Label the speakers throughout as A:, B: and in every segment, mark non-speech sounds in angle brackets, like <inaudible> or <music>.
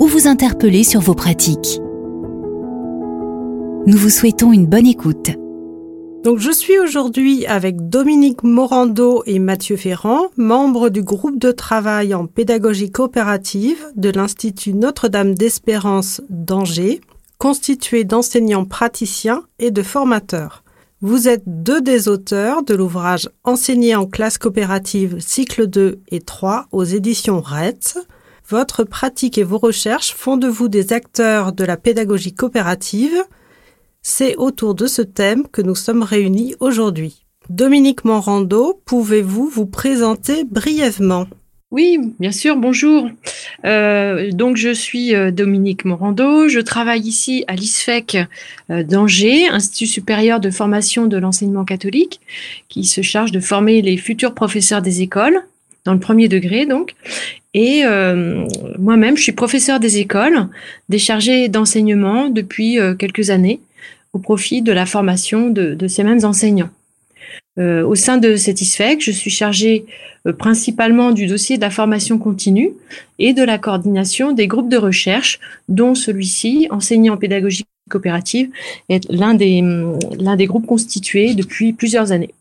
A: ou vous interpeller sur vos pratiques. Nous vous souhaitons une bonne écoute.
B: Donc je suis aujourd'hui avec Dominique Morando et Mathieu Ferrand, membres du groupe de travail en pédagogie coopérative de l'Institut Notre-Dame d'Espérance d'Angers, constitué d'enseignants praticiens et de formateurs. Vous êtes deux des auteurs de l'ouvrage Enseigner en classe coopérative cycle 2 et 3 aux éditions RETS. Votre pratique et vos recherches font de vous des acteurs de la pédagogie coopérative c'est autour de ce thème que nous sommes réunis aujourd'hui. Dominique Morando, pouvez-vous vous présenter brièvement?
C: Oui, bien sûr, bonjour. Euh, donc je suis euh, Dominique Morando, je travaille ici à l'ISFEC euh, d'Angers, Institut supérieur de formation de l'enseignement catholique, qui se charge de former les futurs professeurs des écoles, dans le premier degré donc. Et moi-même, je suis professeur des écoles, déchargée d'enseignement depuis quelques années au profit de la formation de, ces mêmes enseignants. Euh, au sein de cet ISFEC, je suis chargée euh, principalement du dossier de la formation continue et de la coordination des groupes de recherche, dont celui-ci, enseignant en pédagogie coopérative, est l'un des, l'un des groupes constitués depuis plusieurs années.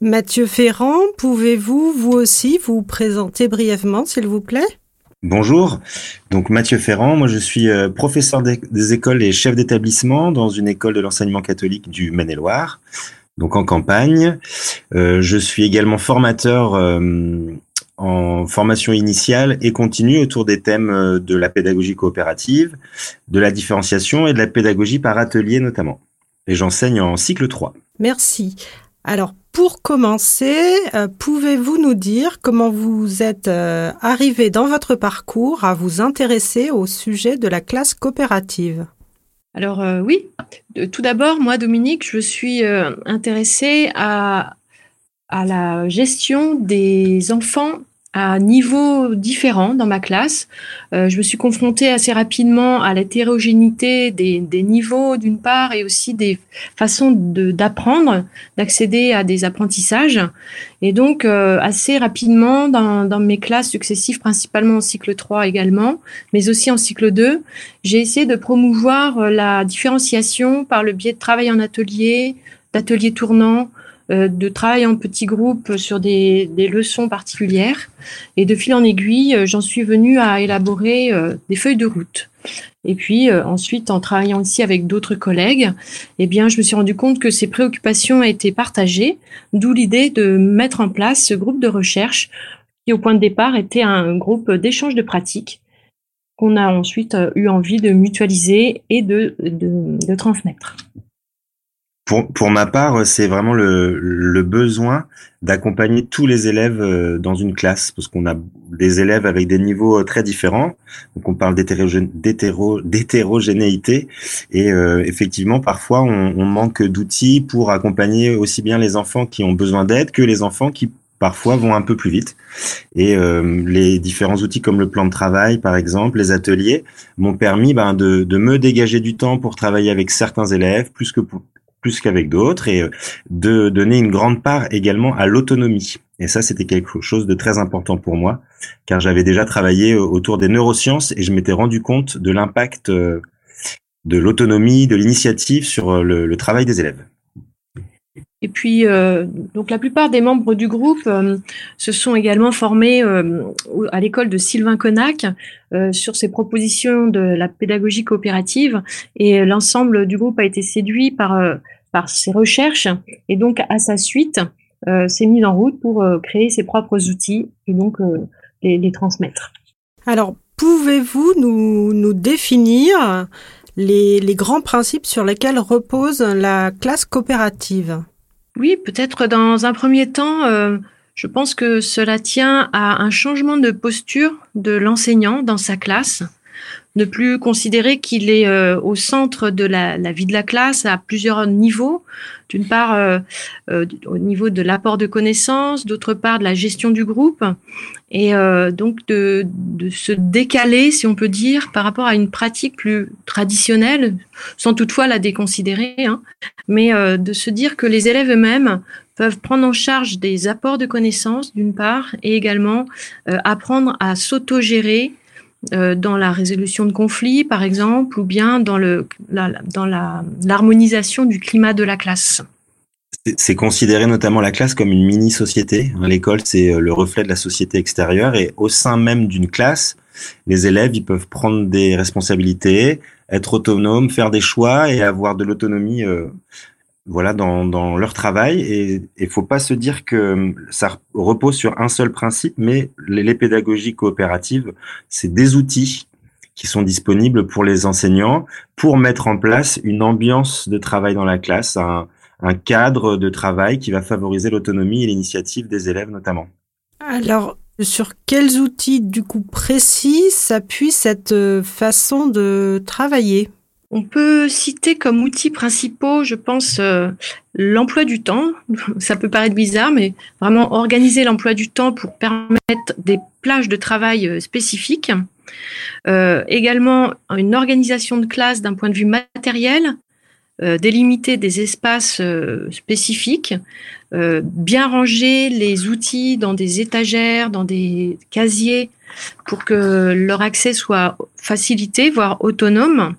B: Mathieu Ferrand, pouvez-vous vous aussi vous présenter brièvement, s'il vous plaît?
D: Bonjour, donc Mathieu Ferrand, moi je suis euh, professeur des écoles et chef d'établissement dans une école de l'enseignement catholique du Maine-et-Loire, donc en campagne. Euh, je suis également formateur euh, en formation initiale et continue autour des thèmes de la pédagogie coopérative, de la différenciation et de la pédagogie par atelier notamment. Et j'enseigne en cycle 3.
B: Merci. Alors, pour commencer, euh, pouvez-vous nous dire comment vous êtes euh, arrivé dans votre parcours à vous intéresser au sujet de la classe coopérative?
C: Alors euh, oui, tout d'abord, moi, Dominique, je suis intéressée à, à la gestion des enfants à niveaux différents dans ma classe. Euh, je me suis confrontée assez rapidement à l'hétérogénéité des, des, niveaux d'une part et aussi des façons d'apprendre, d'accéder à des apprentissages. Et donc euh, assez rapidement dans, dans, mes classes successives, principalement en cycle 3 également, mais aussi en cycle 2, j'ai essayé de promouvoir la différenciation par le biais de travail en atelier, d'ateliers tournants, de travail en petits groupes sur des, leçons particulières. Et de fil en aiguille, euh, j'en suis venue à élaborer euh, des feuilles de route. Et puis ensuite, en travaillant ici avec d'autres collègues, eh bien, je me suis rendu compte que ces préoccupations étaient partagées, d'où l'idée de mettre en place ce groupe de recherche qui, au point de départ, était un groupe d'échange de pratiques qu'on a ensuite eu envie de mutualiser et de, de transmettre.
D: Pour, pour ma part, c'est vraiment le, le besoin d'accompagner tous les élèves euh, dans une classe, parce qu'on a des élèves avec des niveaux euh, très différents. Donc on parle d'hétérogénéité, et euh, effectivement, parfois, on, on manque d'outils pour accompagner aussi bien les enfants qui ont besoin d'aide que les enfants qui parfois vont un peu plus vite. Et euh, les différents outils comme le plan de travail, par exemple, les ateliers, m'ont permis ben, de, de, me dégager du temps pour travailler avec certains élèves, plus que pour, plus qu'avec d'autres et euh, de donner une grande part également à l'autonomie. Et ça, c'était quelque chose de très important pour moi, car j'avais déjà travaillé euh, autour des neurosciences et je m'étais rendu compte de l'impact euh, de l'autonomie, de l'initiative sur le, travail des élèves.
C: Et puis, donc la plupart des membres du groupe se sont également formés à l'école de Sylvain Connac sur ces propositions de la pédagogie coopérative. Et l'ensemble du groupe a été séduit par par ses recherches et donc à sa suite euh, s'est mise en route pour euh, créer ses propres outils et donc euh, les, transmettre.
B: Alors, pouvez-vous nous, nous définir les, les, grands principes sur lesquels repose la classe coopérative?
C: Oui, peut-être dans un premier temps, je pense que cela tient à un changement de posture de l'enseignant dans sa classe ne plus considérer qu'il est euh, au centre de la, la, vie de la classe à plusieurs niveaux. D'une part, euh, euh, au niveau de l'apport de connaissances, d'autre part, de la gestion du groupe, et donc de, de, se décaler, si on peut dire, par rapport à une pratique plus traditionnelle, sans toutefois la déconsidérer, hein, mais de se dire que les élèves eux-mêmes peuvent prendre en charge des apports de connaissances, d'une part, et également apprendre à s'autogérer euh, dans la résolution de conflits, par exemple, ou bien dans le dans l'harmonisation du climat de la classe.
D: C'est considérer notamment la classe comme une mini-société. L'école, c'est euh, le reflet de la société extérieure et au sein même d'une classe, les élèves, ils peuvent prendre des responsabilités, être autonomes, faire des choix et avoir de l'autonomie euh, voilà dans, dans leur travail. Et il faut pas se dire que ça repose sur un seul principe mais les, pédagogies coopératives c'est des outils qui sont disponibles pour les enseignants pour mettre en place une ambiance de travail dans la classe un, un cadre de travail qui va favoriser l'autonomie et l'initiative des élèves notamment.
B: Alors sur quels outils du coup précis s'appuie cette euh, façon de travailler?
C: On peut citer comme outils principaux, je pense, euh, l'emploi du temps. <laughs> Ça peut paraître bizarre, mais vraiment organiser l'emploi du temps pour permettre des plages de travail euh, spécifiques. Euh, également, une organisation de classe d'un point de vue matériel, délimiter des espaces spécifiques, bien ranger les outils dans des étagères, dans des casiers, pour que leur accès soit facilité, voire autonome.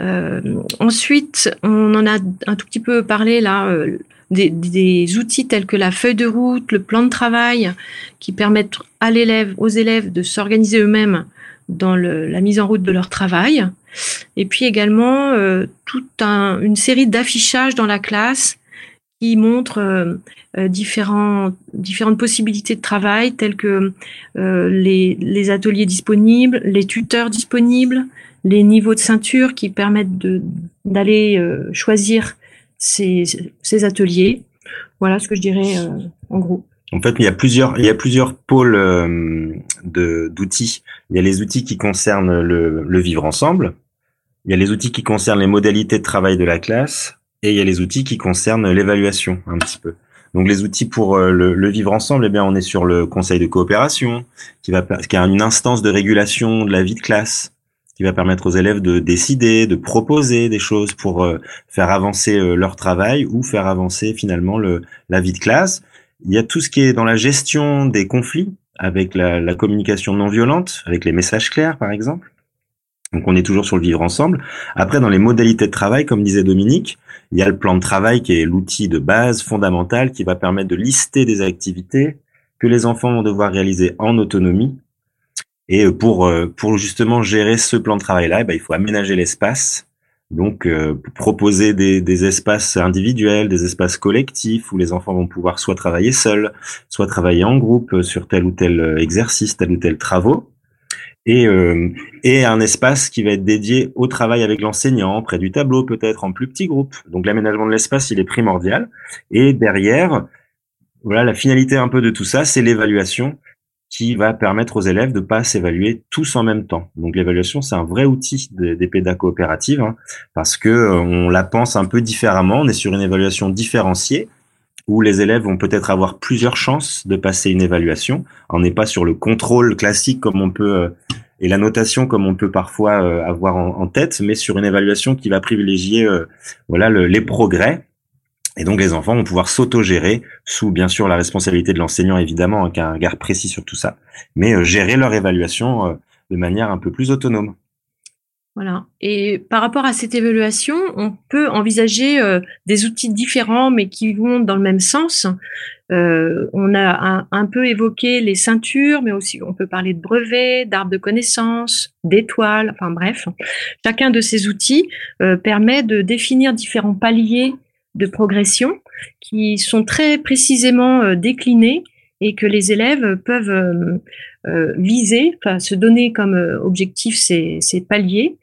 C: Euh, ensuite, on en a un tout petit peu parlé là, euh, des, outils tels que la feuille de route, le plan de travail, qui permettent à l'élève, aux élèves de s'organiser eux-mêmes dans la mise en route de leur travail. Et puis également euh, toute une série d'affichages dans la classe qui montrent différentes possibilités de travail telles que les ateliers disponibles, les tuteurs disponibles, les niveaux de ceinture qui permettent d'aller euh, choisir ces, ateliers. Voilà ce que je dirais euh, en gros.
D: En fait, il y a plusieurs, il y a plusieurs pôles euh, d'outils. Il y a les outils qui concernent le, le, vivre ensemble. Il y a les outils qui concernent les modalités de travail de la classe. Et il y a les outils qui concernent l'évaluation un petit peu. Donc les outils pour le, le, vivre ensemble, eh bien on est sur le conseil de coopération qui va qui a une instance de régulation de la vie de classe qui va permettre aux élèves de décider, de proposer des choses pour euh, faire avancer euh, leur travail ou faire avancer finalement le, la vie de classe. Il y a tout ce qui est dans la gestion des conflits avec la, la communication non violente, avec les messages clairs par exemple. Donc on est toujours sur le vivre ensemble. Après, dans les modalités de travail, comme disait Dominique, il y a le plan de travail qui est l'outil de base fondamental qui va permettre de lister des activités que les enfants vont devoir réaliser en autonomie et euh, pour, euh, pour justement gérer ce plan de travail-là, eh ben, il faut aménager l'espace. Donc, euh, proposer des, des, espaces individuels, des espaces collectifs où les enfants vont pouvoir soit travailler seuls, soit travailler en groupe sur tel ou tel exercice, tel ou tel travaux. Et, et un espace qui va être dédié au travail avec l'enseignant, près du tableau peut-être, en plus petit groupe. Donc l'aménagement de l'espace, il est primordial. Et derrière, voilà, la finalité un peu de tout ça, c'est l'évaluation qui va permettre aux élèves de pas s'évaluer tous en même temps. Donc l'évaluation, c'est un vrai outil des, des pédagogies hein, parce que euh, on la pense un peu différemment. On est sur une évaluation différenciée où les élèves vont peut-être avoir plusieurs chances de passer une évaluation. On n'est pas sur le contrôle classique comme on peut euh, et la notation comme on peut parfois euh, avoir en, tête, mais sur une évaluation qui va privilégier voilà les progrès et donc les enfants vont pouvoir s'autogérer sous bien sûr la responsabilité de l'enseignant évidemment, hein, qui a un regard précis sur tout ça, mais euh, gérer leur évaluation euh, de manière un peu plus autonome.
C: Voilà. Et par rapport à cette évaluation, on peut envisager euh, des outils différents, mais qui vont dans le même sens. on a un, peu évoqué les ceintures, mais aussi on peut parler de brevets, d'arbres de connaissances, d'étoiles, enfin bref. Chacun de ces outils permet de définir différents paliers de progression qui sont très précisément euh, déclinés et que les élèves peuvent euh, euh, viser, se donner comme objectif ces, ces paliers.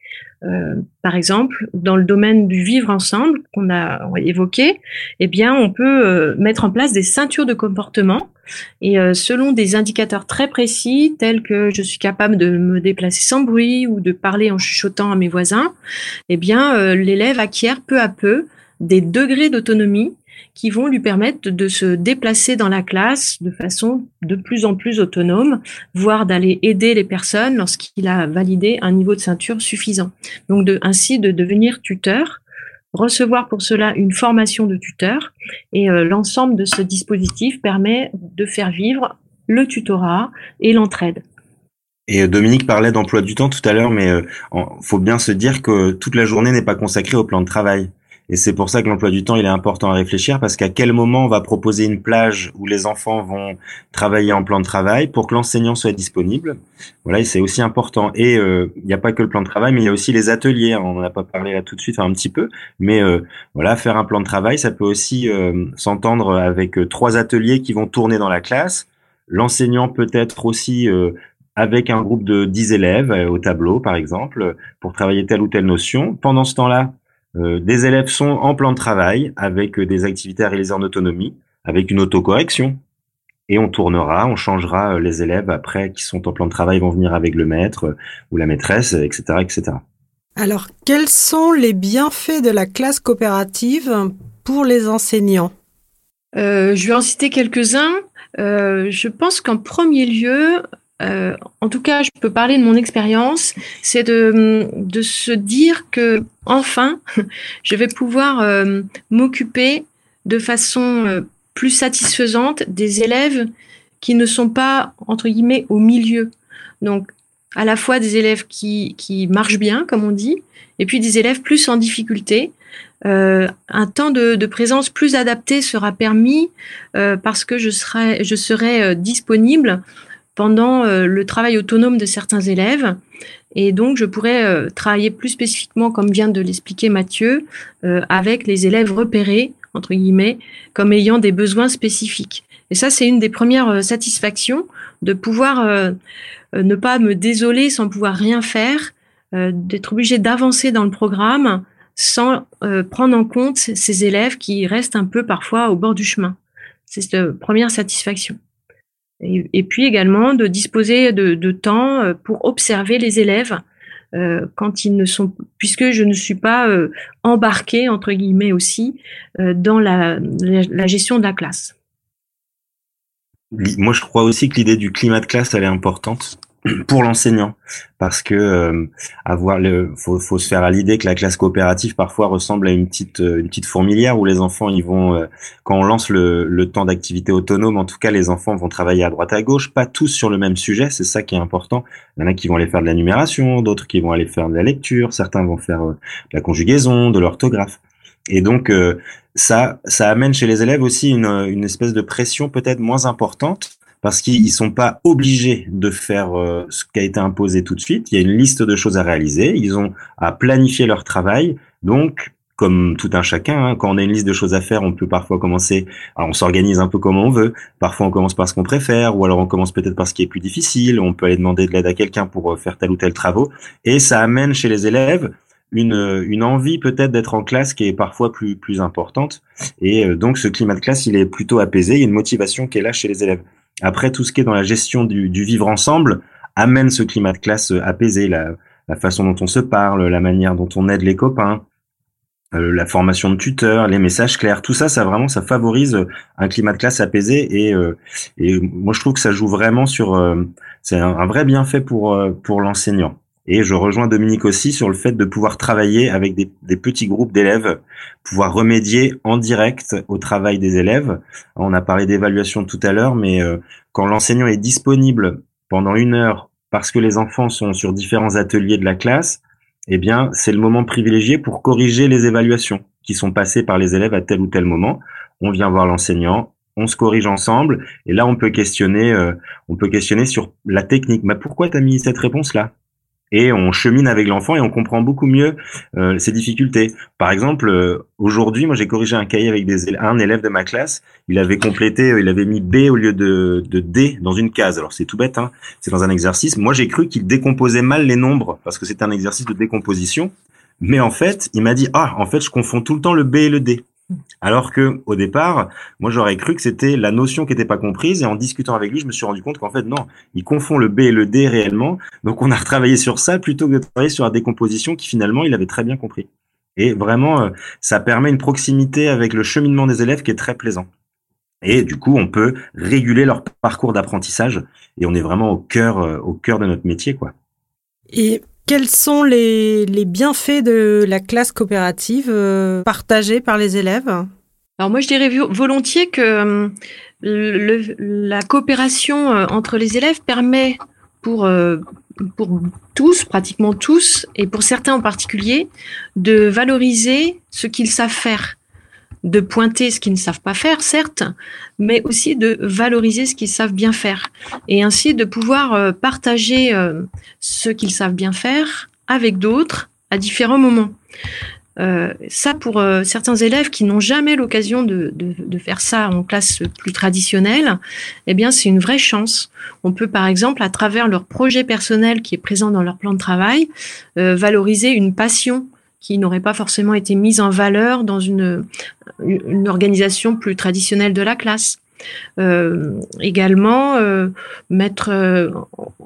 C: Par exemple, dans le domaine du vivre ensemble qu'on a, évoqué, eh bien, on peut mettre en place des ceintures de comportement et selon des indicateurs très précis, tels que je suis capable de me déplacer sans bruit ou de parler en chuchotant à mes voisins, eh bien, l'élève acquiert peu à peu des degrés d'autonomie qui vont lui permettre de se déplacer dans la classe de façon de plus en plus autonome, voire d'aller aider les personnes lorsqu'il a validé un niveau de ceinture suffisant. Donc ainsi de devenir tuteur, recevoir pour cela une formation de tuteur et euh, l'ensemble de ce dispositif permet de faire vivre le tutorat et l'entraide.
D: Et euh, Dominique parlait d'emploi du temps tout à l'heure, mais il euh, faut bien se dire que toute la journée n'est pas consacrée au plan de travail. Et c'est pour ça que l'emploi du temps, il est important à réfléchir parce qu'à quel moment on va proposer une plage où les enfants vont travailler en plan de travail pour que l'enseignant soit disponible. Voilà, et c'est aussi important. Et euh, il n'y a pas que le plan de travail, mais il y a aussi les ateliers. On n'en a pas parlé là tout de suite, un petit peu, mais euh, voilà, faire un plan de travail, ça peut aussi euh, s'entendre avec trois ateliers qui vont tourner dans la classe. L'enseignant peut être aussi avec un groupe de 10 élèves au tableau, par exemple, pour travailler telle ou telle notion. Pendant ce temps-là, des élèves sont en plan de travail avec euh, des activités à réaliser en autonomie, avec une autocorrection. Et on tournera, on changera euh, les élèves après qui sont en plan de travail vont venir avec le maître ou la maîtresse, etc., etc.
B: Alors, quels sont les bienfaits de la classe coopérative pour les enseignants?
C: Je vais en citer quelques-uns. je pense qu'en premier lieu, euh, en tout cas, je peux parler de mon expérience, c'est de, se dire que enfin, <laughs> je vais pouvoir euh, m'occuper de façon euh, plus satisfaisante des élèves qui ne sont pas entre guillemets au milieu. Donc, à la fois des élèves qui, qui marchent bien, comme on dit, et puis des élèves plus en difficulté. un temps de, de, présence plus adapté sera permis parce que je serai, je serai disponible pendant euh, le travail autonome de certains élèves. Et donc, je pourrais euh, travailler plus spécifiquement, comme vient de l'expliquer Mathieu, euh, avec les élèves repérés, entre guillemets, comme ayant des besoins spécifiques. Et ça, c'est une des premières satisfactions de pouvoir ne pas me désoler sans pouvoir rien faire, d'être obligé d'avancer dans le programme sans prendre en compte ces élèves qui restent un peu parfois au bord du chemin. C'est cette première satisfaction et, puis également de disposer de, temps euh, pour observer les élèves euh, quand ils ne sont, puisque je ne suis pas euh, embarquée entre guillemets aussi dans la, gestion de la classe.
D: Moi, je crois aussi que l'idée du climat de classe, elle est importante pour l'enseignant. Parce que euh, avoir le faut, faut se faire à l'idée que la classe coopérative parfois ressemble à une petite euh, une petite fourmilière où les enfants ils vont euh, quand on lance le, le temps d'activité autonome en tout cas les enfants vont travailler à droite à gauche pas tous sur le même sujet c'est ça qui est important. Il y en a qui vont aller faire de la numération d'autres qui vont aller faire de la lecture certains vont faire de la conjugaison de l'orthographe. Et donc ça ça amène chez les élèves aussi une, une espèce de pression peut-être moins importante parce qu'ils sont pas obligés de faire euh, ce qui a été imposé tout de suite. Il y a une liste de choses à réaliser. Ils ont à planifier leur travail. Donc, comme tout un chacun, hein, quand on a une liste de choses à faire, on peut parfois commencer. Alors, on s'organise un peu comme on veut. Parfois, on commence par ce qu'on préfère, ou alors on commence peut-être par ce qui est plus difficile. On peut aller demander de l'aide à quelqu'un pour euh, faire tel ou tel travaux. Et ça amène chez les élèves une, une envie peut-être d'être en classe qui est parfois plus plus importante. Et euh, donc, ce climat de classe, il est plutôt apaisé. Il y a une motivation qui est là chez les élèves. Après, tout ce qui est dans la gestion du, vivre ensemble amène ce climat de classe euh, apaisé, la, façon dont on se parle, la manière dont on aide les copains, euh, la formation de tuteurs, les messages clairs, tout ça, ça vraiment, ça favorise un climat de classe apaisé et, euh, et moi je trouve que ça joue vraiment sur, c'est un, vrai bienfait pour pour l'enseignant. Et je rejoins Dominique aussi sur le fait de pouvoir travailler avec des, petits groupes d'élèves, pouvoir remédier en direct au travail des élèves. On a parlé d'évaluation tout à l'heure, mais euh, quand l'enseignant est disponible pendant une heure parce que les enfants sont sur différents ateliers de la classe, eh bien, c'est le moment privilégié pour corriger les évaluations qui sont passées par les élèves à tel ou tel moment. On vient voir l'enseignant, on se corrige ensemble, et là, on peut questionner, euh, on peut questionner sur la technique. Mais pourquoi tu as mis cette réponse là et on chemine avec l'enfant et on comprend beaucoup mieux euh, ses difficultés. Par exemple, euh, aujourd'hui, moi j'ai corrigé un cahier avec des, un élève de ma classe. Il avait complété, euh, il avait mis B au lieu de, D dans une case. Alors c'est tout bête, hein, c'est dans un exercice. Moi j'ai cru qu'il décomposait mal les nombres parce que c'est un exercice de décomposition. Mais en fait, il m'a dit ah en fait je confonds tout le temps le B et le D. Alors que au départ, moi j'aurais cru que c'était la notion qui n'était pas comprise et en discutant avec lui, je me suis rendu compte qu'en fait non, il confond le B et le D réellement. Donc on a retravaillé sur ça plutôt que de travailler sur la décomposition qui finalement il avait très bien compris. Et vraiment, euh, ça permet une proximité avec le cheminement des élèves qui est très plaisant. Et du coup, on peut réguler leur parcours d'apprentissage et on est vraiment au cœur, euh, au cœur de notre métier, quoi.
B: Et quels sont les, bienfaits de la classe coopérative euh, partagée par les élèves?
C: Alors moi, je dirais volontiers que euh, la coopération euh, entre les élèves permet pour, pour tous, pratiquement tous, et pour certains en particulier, de valoriser ce qu'ils savent faire de pointer ce qu'ils ne savent pas faire, certes, mais aussi de valoriser ce qu'ils savent bien faire. Et ainsi de pouvoir euh, partager euh, ce qu'ils savent bien faire avec d'autres à différents moments. Euh, ça, pour certains élèves qui n'ont jamais l'occasion de, faire ça en classe plus traditionnelle, eh bien, c'est une vraie chance. On peut, par exemple, à travers leur projet personnel qui est présent dans leur plan de travail, valoriser une passion qui n'aurait pas forcément été mise en valeur dans une, organisation plus traditionnelle de la classe. Euh, également, euh, mettre euh,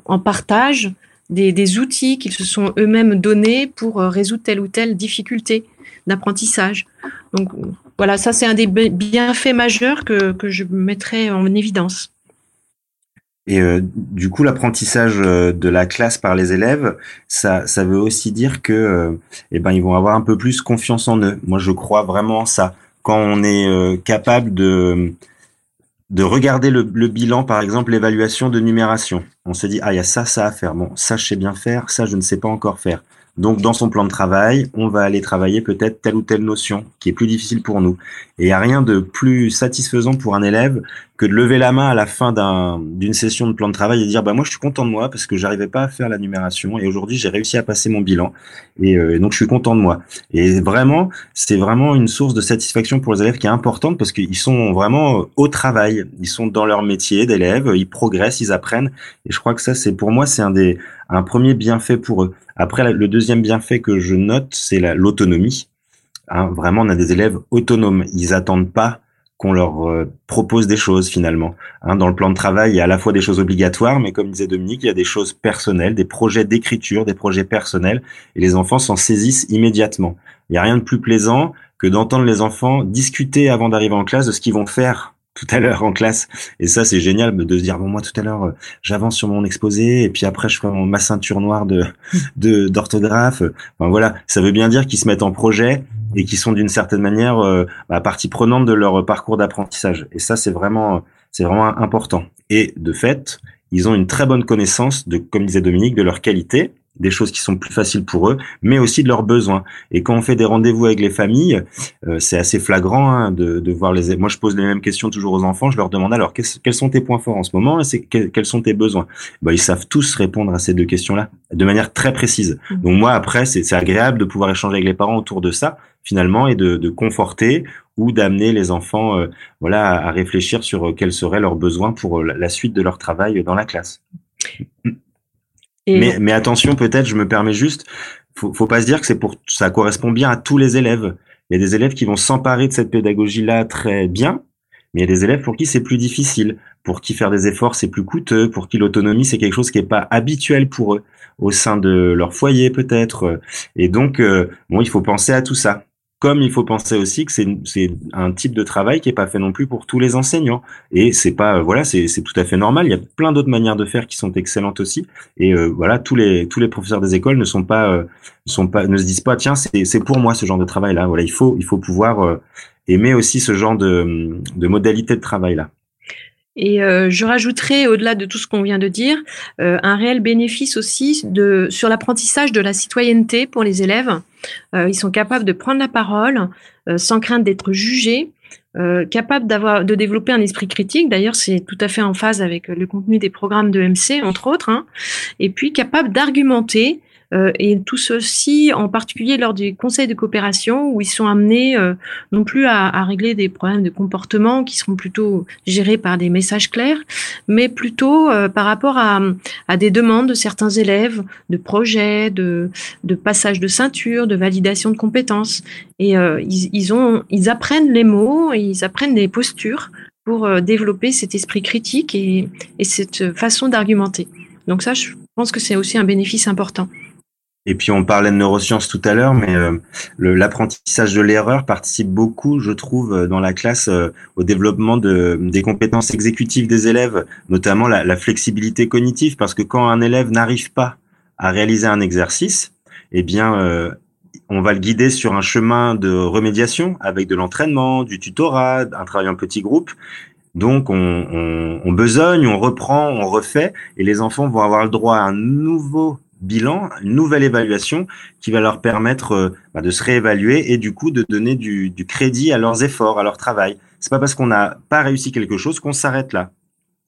C: en partage des, des outils qu'ils se sont eux-mêmes donnés pour résoudre telle ou telle difficulté d'apprentissage. Donc voilà, ça c'est un des bienfaits majeurs que, que je mettrais en évidence.
D: Et euh, du coup, l'apprentissage euh, de la classe par les élèves, ça, ça veut aussi dire que, euh, eh ben, ils vont avoir un peu plus confiance en eux. Moi, je crois vraiment ça. Quand on est capable de de regarder le, le bilan, par exemple, l'évaluation de numération. On se dit, ah, il y a ça, ça à faire. Bon, ça, je sais bien faire. Ça, je ne sais pas encore faire. Donc, dans son plan de travail, on va aller travailler peut-être telle ou telle notion qui est plus difficile pour nous. Et il n'y a rien de plus satisfaisant pour un élève que de lever la main à la fin d'une session de plan de travail et dire bah moi je suis content de moi parce que j'arrivais pas à faire la numération et aujourd'hui j'ai réussi à passer mon bilan. Et, euh, donc je suis content de moi. Et vraiment c'est vraiment une source de satisfaction pour les élèves qui est importante parce qu'ils sont vraiment au travail. Ils sont dans leur métier d'élèves ils progressent ils apprennent. Et je crois que ça c'est pour moi c'est un des un premier bienfait pour eux après le deuxième bienfait que je note c'est l'autonomie hein, vraiment on a des élèves autonomes ils attendent pas qu'on leur euh, propose des choses finalement. Hein, dans le plan de travail, il y a à la fois des choses obligatoires, mais comme disait Dominique, il y a des choses personnelles, des projets d'écriture, des projets personnels, et les enfants s'en saisissent immédiatement. Il n'y a rien de plus plaisant que d'entendre les enfants discuter avant d'arriver en classe de ce qu'ils vont faire tout à l'heure en classe. Et ça, c'est génial de se dire, bon, moi, tout à l'heure, euh, j'avance sur mon exposé, et puis après, je fais ma ceinture noire de, <laughs> de, d'orthographe. Enfin, voilà. Ça veut bien dire qu'ils se mettent en projet et qu'ils sont d'une certaine manière, euh, bah, partie prenante de leur parcours d'apprentissage. Et ça, c'est vraiment, c'est vraiment important. Et de fait, ils ont une très bonne connaissance de, comme disait Dominique, de leur qualité des choses qui sont plus faciles pour eux, mais aussi de leurs besoins. Et quand on fait des rendez-vous avec les familles, euh, c'est assez flagrant hein, de, de, voir les. Moi, je pose les mêmes questions toujours aux enfants. Je leur demande alors quels sont tes points forts en ce moment et quels sont tes besoins? Ben, ils savent tous répondre à ces deux questions-là de manière très précise. Mmh. Donc moi, après, c'est agréable de pouvoir échanger avec les parents autour de ça finalement et de, de conforter ou d'amener les enfants, euh, voilà, à, réfléchir sur quels seraient leurs besoins pour la suite de leur travail dans la classe. Mais, mais, attention, peut-être, je me permets juste, faut, faut pas se dire que c'est pour, ça correspond bien à tous les élèves. Il y a des élèves qui vont s'emparer de cette pédagogie-là très bien, mais il y a des élèves pour qui c'est plus difficile, pour qui faire des efforts c'est plus coûteux, pour qui l'autonomie c'est quelque chose qui est pas habituel pour eux au sein de leur foyer peut-être. Et donc, euh, bon, il faut penser à tout ça. Comme il faut penser aussi que c'est un type de travail qui est pas fait non plus pour tous les enseignants. Et c'est pas voilà, c'est tout à fait normal. Il y a plein d'autres manières de faire qui sont excellentes aussi. Et euh, voilà, tous les tous les professeurs des écoles ne sont pas euh, sont pas ne se disent pas tiens c'est pour moi ce genre de travail là. Voilà, il faut il faut pouvoir euh, aimer aussi ce genre de de modalité de travail là.
C: Et euh, je rajouterai, au-delà de tout ce qu'on vient de dire, euh, un réel bénéfice aussi de, sur l'apprentissage de la citoyenneté pour les élèves. Euh, ils sont capables de prendre la parole sans crainte d'être jugés, capables d'avoir, de développer un esprit critique. D'ailleurs, c'est tout à fait en phase avec le contenu des programmes de MC, entre autres. Hein. Et puis capables d'argumenter Euh, et tout ceci, en particulier lors des conseils de coopération, où ils sont amenés euh, non plus à, régler des problèmes de comportement qui seront plutôt gérés par des messages clairs, mais plutôt euh, par rapport à, des demandes de certains élèves, de projets, de, de passage de ceinture, de validation de compétences. Et euh, ils, ont, ils apprennent les mots, et ils apprennent les postures pour euh, développer cet esprit critique et cette façon d'argumenter. Donc ça, je pense que c'est aussi un bénéfice important.
D: Et puis on parlait de neurosciences tout à l'heure, mais euh, l'apprentissage de l'erreur participe beaucoup, je trouve, euh, dans la classe euh, au développement de, des compétences exécutives des élèves, notamment la, la flexibilité cognitive, parce que quand un élève n'arrive pas à réaliser un exercice, eh bien, euh, on va le guider sur un chemin de remédiation avec de l'entraînement, du tutorat, un travail en petit groupe. Donc on, on, on besogne, on reprend, on refait, et les enfants vont avoir le droit à un nouveau bilan, une nouvelle évaluation qui va leur permettre euh, bah, de se réévaluer et du coup de donner du, crédit à leurs efforts, à leur travail. C'est pas parce qu'on n'a pas réussi quelque chose qu'on s'arrête là.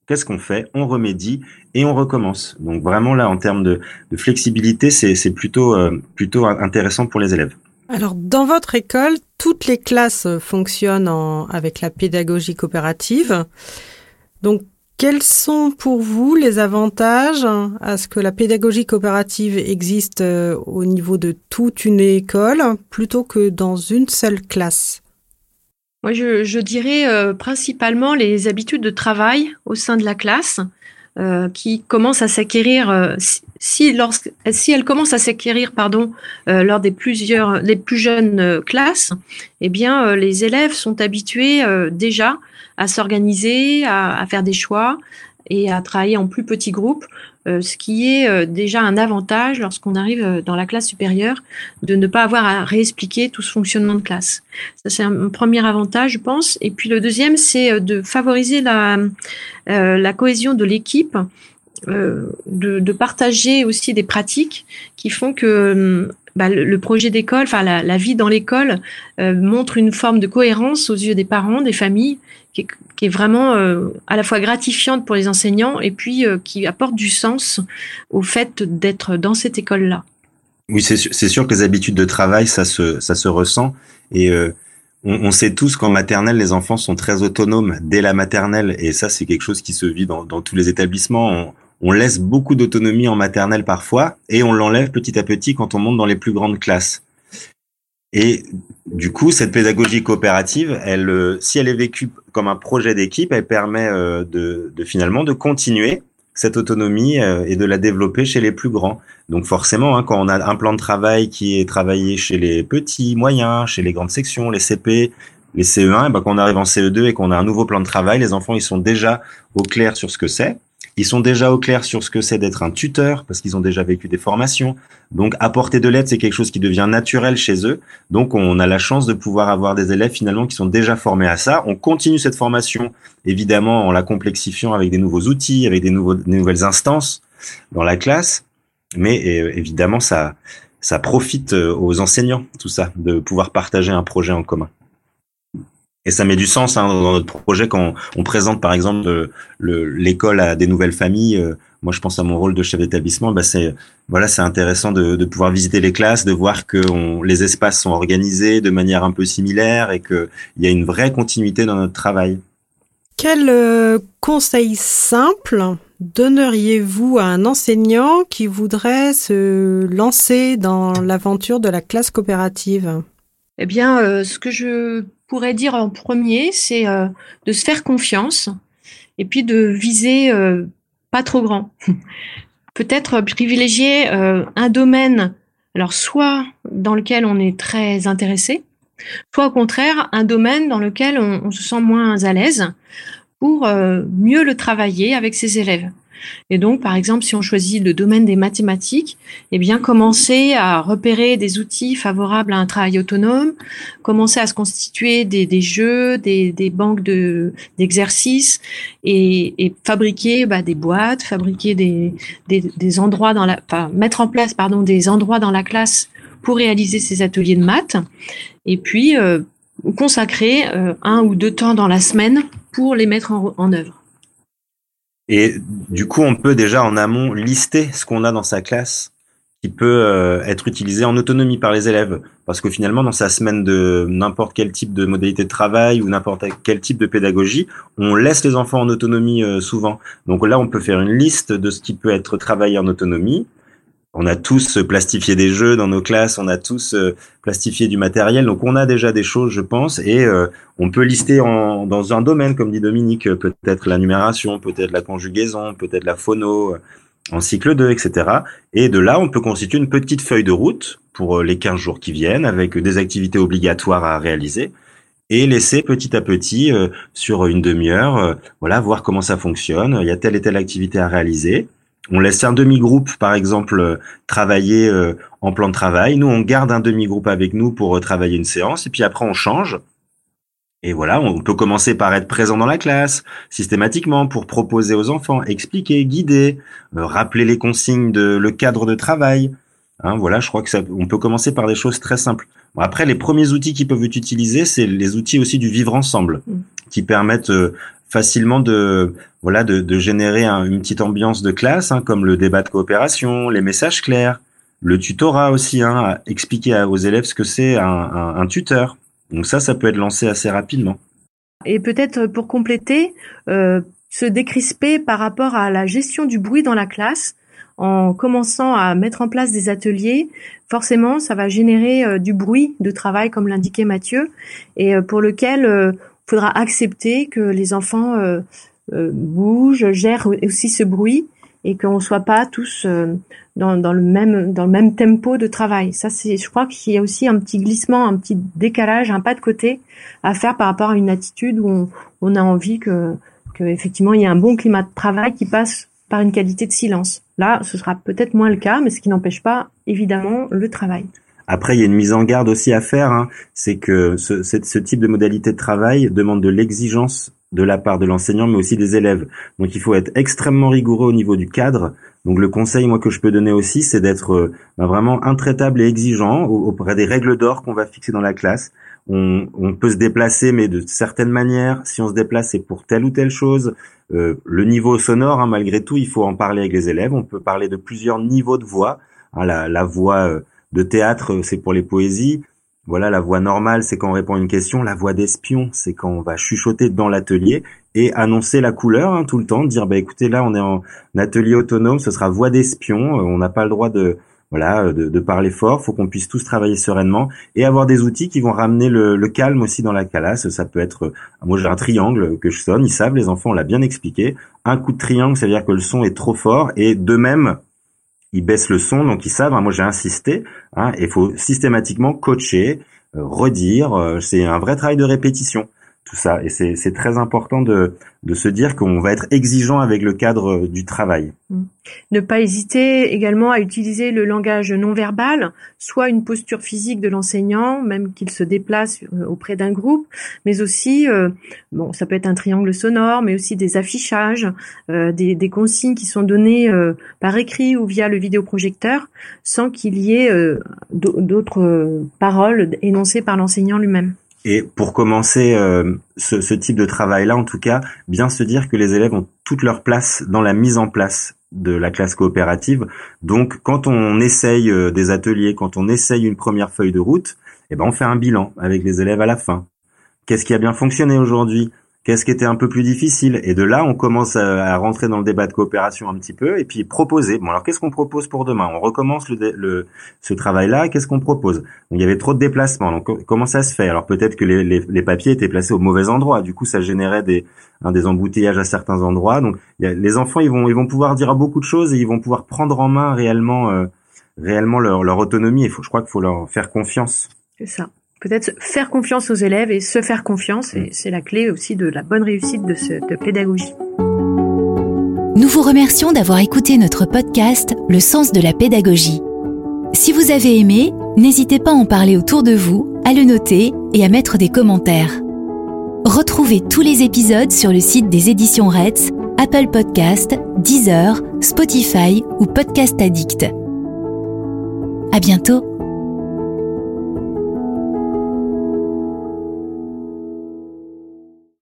D: Qu'est-ce qu'on fait? On remédie et on recommence. Donc vraiment là, en termes de, flexibilité, c'est plutôt euh, intéressant pour les élèves.
B: Alors, dans votre école, toutes les classes fonctionnent en, avec la pédagogie coopérative. Donc, quels sont pour vous les avantages à ce que la pédagogie coopérative existe euh, au niveau de toute une école plutôt que dans une seule classe?
C: Moi, je, dirais euh, principalement les habitudes de travail au sein de la classe euh, qui commencent à s'acquérir si, lorsque, si elles commencent à s'acquérir pardon lors des plusieurs les plus jeunes classes, eh bien les élèves sont habitués déjà à s'organiser, à, à, faire des choix et à travailler en plus petits groupes, euh, ce qui est euh, déjà un avantage lorsqu'on arrive euh, dans la classe supérieure de ne pas avoir à réexpliquer tout ce fonctionnement de classe. Ça, c'est un premier avantage, je pense. Et puis le deuxième, c'est de favoriser la, la cohésion de l'équipe. De, de, partager aussi des pratiques qui font que bah, le, projet d'école, enfin la, vie dans l'école euh, montre une forme de cohérence aux yeux des parents, des familles, qui est, vraiment euh, à la fois gratifiante pour les enseignants et puis euh, qui apporte du sens au fait d'être dans cette école-là.
D: Oui, c'est sûr que les habitudes de travail, ça se, ça se ressent. Et on, sait tous qu'en maternelle, les enfants sont très autonomes dès la maternelle. Et ça, c'est quelque chose qui se vit dans, tous les établissements. On laisse beaucoup d'autonomie en maternelle parfois et on l'enlève petit à petit quand on monte dans les plus grandes classes. Et du coup, cette pédagogie coopérative, elle, euh, si elle est vécue comme un projet d'équipe, elle permet euh, de, de, finalement de continuer cette autonomie euh, et de la développer chez les plus grands. Donc forcément, hein, quand on a un plan de travail qui est travaillé chez les petits, moyens, chez les grandes sections, les CP, les CE1, et ben quand on arrive en CE2 et qu'on a un nouveau plan de travail, les enfants ils sont déjà au clair sur ce que c'est. Ils sont déjà au clair sur ce que c'est d'être un tuteur parce qu'ils ont déjà vécu des formations. Donc apporter de l'aide, c'est quelque chose qui devient naturel chez eux. Donc on a la chance de pouvoir avoir des élèves finalement qui sont déjà formés à ça. On continue cette formation évidemment en la complexifiant avec des nouveaux outils, avec des, nouvelles instances dans la classe. Mais euh, évidemment ça ça profite euh, aux enseignants tout ça de pouvoir partager un projet en commun. Et ça met du sens hein, dans notre projet quand on, présente par exemple l'école à des nouvelles familles. Euh, moi, je pense à mon rôle de chef d'établissement. Bah, c'est voilà, c'est intéressant de, pouvoir visiter les classes, de voir que les espaces sont organisés de manière un peu similaire et qu'il y a une vraie continuité dans notre travail.
B: Quel euh, conseil simple donneriez-vous à un enseignant qui voudrait se lancer dans l'aventure de la classe coopérative?
C: Eh bien, euh, ce que je pourrais dire en premier, c'est euh, de se faire confiance et puis de viser euh, pas trop grand. <laughs> Peut-être privilégier un domaine, alors soit dans lequel on est très intéressé, soit au contraire un domaine dans lequel on, se sent moins à l'aise pour mieux le travailler avec ses élèves. Et donc, par exemple, si on choisit le domaine des mathématiques, eh bien, commencer à repérer des outils favorables à un travail autonome, commencer à se constituer des, jeux, des, banques de, d'exercices et, fabriquer bah, des boîtes, fabriquer des, endroits dans la, mettre en place, des endroits dans la classe pour réaliser ces ateliers de maths. Et puis, euh, consacrer euh, un ou deux temps dans la semaine pour les mettre en œuvre.
D: Et du coup, on peut déjà en amont lister ce qu'on a dans sa classe qui peut euh, être utilisé en autonomie par les élèves. Parce que finalement, dans sa semaine de n'importe quel type de modalité de travail ou n'importe quel type de pédagogie, on laisse les enfants en autonomie euh, souvent. Donc là, on peut faire une liste de ce qui peut être travaillé en autonomie. On a tous plastifié des jeux dans nos classes, on a tous euh, plastifié du matériel, donc on a déjà des choses, je pense, et on peut lister dans un domaine, comme dit Dominique, peut-être la numération, peut-être la conjugaison, peut-être la phono, en cycle 2, etc. Et de là, on peut constituer une petite feuille de route pour euh, les 15 jours qui viennent, avec des activités obligatoires à réaliser, et laisser petit à petit, euh, sur une demi-heure, euh, voilà, voir comment ça fonctionne. Il y a telle et telle activité à réaliser. On laisse un demi-groupe, par exemple, travailler en plan de travail. Nous, on garde un demi-groupe avec nous pour travailler une séance, et puis après, on change. Et voilà, on peut commencer par être présent dans la classe systématiquement pour proposer aux enfants, expliquer, guider, euh, rappeler les consignes de le cadre de travail. Hein, voilà, je crois que ça, on peut commencer par des choses très simples. après, les premiers outils qu'ils peuvent utiliser, c'est les outils aussi du vivre ensemble, mm. qui permettent euh, facilement de voilà de, de générer une petite ambiance de classe, hein, comme le débat de coopération, les messages clairs, le tutorat aussi, hein, expliquer aux élèves ce que c'est un, un tuteur. Donc ça, ça peut être lancé assez rapidement.
C: Et peut-être pour compléter, euh, se décrisper par rapport à la gestion du bruit dans la classe en commençant à mettre en place des ateliers, forcément, ça va générer euh, du bruit de travail, comme l'indiquait Mathieu, et euh, pour lequel faudra accepter que les enfants bougent, gèrent aussi ce bruit, et qu'on soit pas tous euh, dans, le même dans tempo de travail. Ça je crois qu'il y a aussi un petit glissement, un petit décalage, un pas de côté à faire par rapport à une attitude où on, a envie que, que effectivement il y ait un bon climat de travail qui passe par une qualité de silence. Là, ce sera peut-être moins le cas, mais ce qui n'empêche pas évidemment le travail.
D: Après, il y a une mise en garde aussi à faire, hein. c'est que ce, ce, type de modalité de travail demande de l'exigence de la part de l'enseignant, mais aussi des élèves. Donc il faut être extrêmement rigoureux au niveau du cadre. Donc le conseil, moi, que je peux donner aussi, c'est d'être ben, vraiment intraitable et exigeant auprès des règles d'or qu'on va fixer dans la classe. On, peut se déplacer, mais de certaines manières. Si on se déplace, c'est pour telle ou telle chose. Euh, le niveau sonore, hein, malgré tout, il faut en parler avec les élèves. On peut parler de plusieurs niveaux de voix. Hein, la, la voix euh, de théâtre, c'est pour les poésies. Voilà, la voix normale, c'est quand on répond à une question. La voix d'espion, c'est quand on va chuchoter dans l'atelier et annoncer la couleur hein, tout le temps, dire bah écoutez là on est en atelier autonome, ce sera voix d'espion, euh, on n'a pas le droit de voilà de, parler fort, faut qu'on puisse tous travailler sereinement et avoir des outils qui vont ramener le, calme aussi dans la classe. Ça peut être, moi j'ai un triangle que je sonne, ils savent, les enfants on l'a bien expliqué. Un coup de triangle, ça veut dire que le son est trop fort et de même ils baissent le son, donc ils savent. Hein, moi, j'ai insisté. Hein, il faut systématiquement coacher, euh, redire. Euh, c'est un vrai travail de répétition tout ça. Et c'est très important de, de se dire qu'on va être exigeant avec le cadre du travail. Mm.
C: Ne pas hésiter également à utiliser le langage non verbal, soit une posture physique de l'enseignant, même qu'il se déplace euh, auprès d'un groupe, mais aussi, euh, bon, ça peut être un triangle sonore, mais aussi des affichages, euh, des, des, consignes qui sont données par écrit ou via le vidéoprojecteur, sans qu'il y ait d'autres paroles énoncées par l'enseignant lui-même.
D: Et pour commencer euh, ce, type de travail-là, en tout cas, bien se dire que les élèves ont toute leur place dans la mise en place de la classe coopérative. Donc, quand on essaye euh, des ateliers, quand on essaye une première feuille de route, eh ben, on fait un bilan avec les élèves à la fin. Qu'est-ce qui a bien fonctionné aujourd'hui? Qu'est-ce qui était un peu plus difficile Et de là, on commence à, rentrer dans le débat de coopération un petit peu et puis proposer. Bon, alors qu'est-ce qu'on propose pour demain? On recommence le, ce travail-là. Qu'est-ce qu'on propose? Il y avait trop de déplacements. Donc comment ça se fait? Alors peut-être que les, les, papiers étaient placés au mauvais endroit. Du coup, ça générait des, des embouteillages à certains endroits. Donc les enfants, ils vont, ils vont pouvoir dire beaucoup de choses et ils vont pouvoir prendre en main réellement, euh, réellement leur, leur autonomie. Il faut, je crois qu'il faut leur faire confiance.
C: C'est ça peut-être faire confiance aux élèves et se faire confiance, et c'est la clé aussi de la bonne réussite de cette pédagogie.
A: Nous vous remercions d'avoir écouté notre podcast Le sens de la pédagogie. Si vous avez aimé, n'hésitez pas à en parler autour de vous, à le noter et à mettre des commentaires. Retrouvez tous les épisodes sur le site des éditions Reds, Apple Podcast, Deezer, Spotify ou Podcast Addict. À bientôt!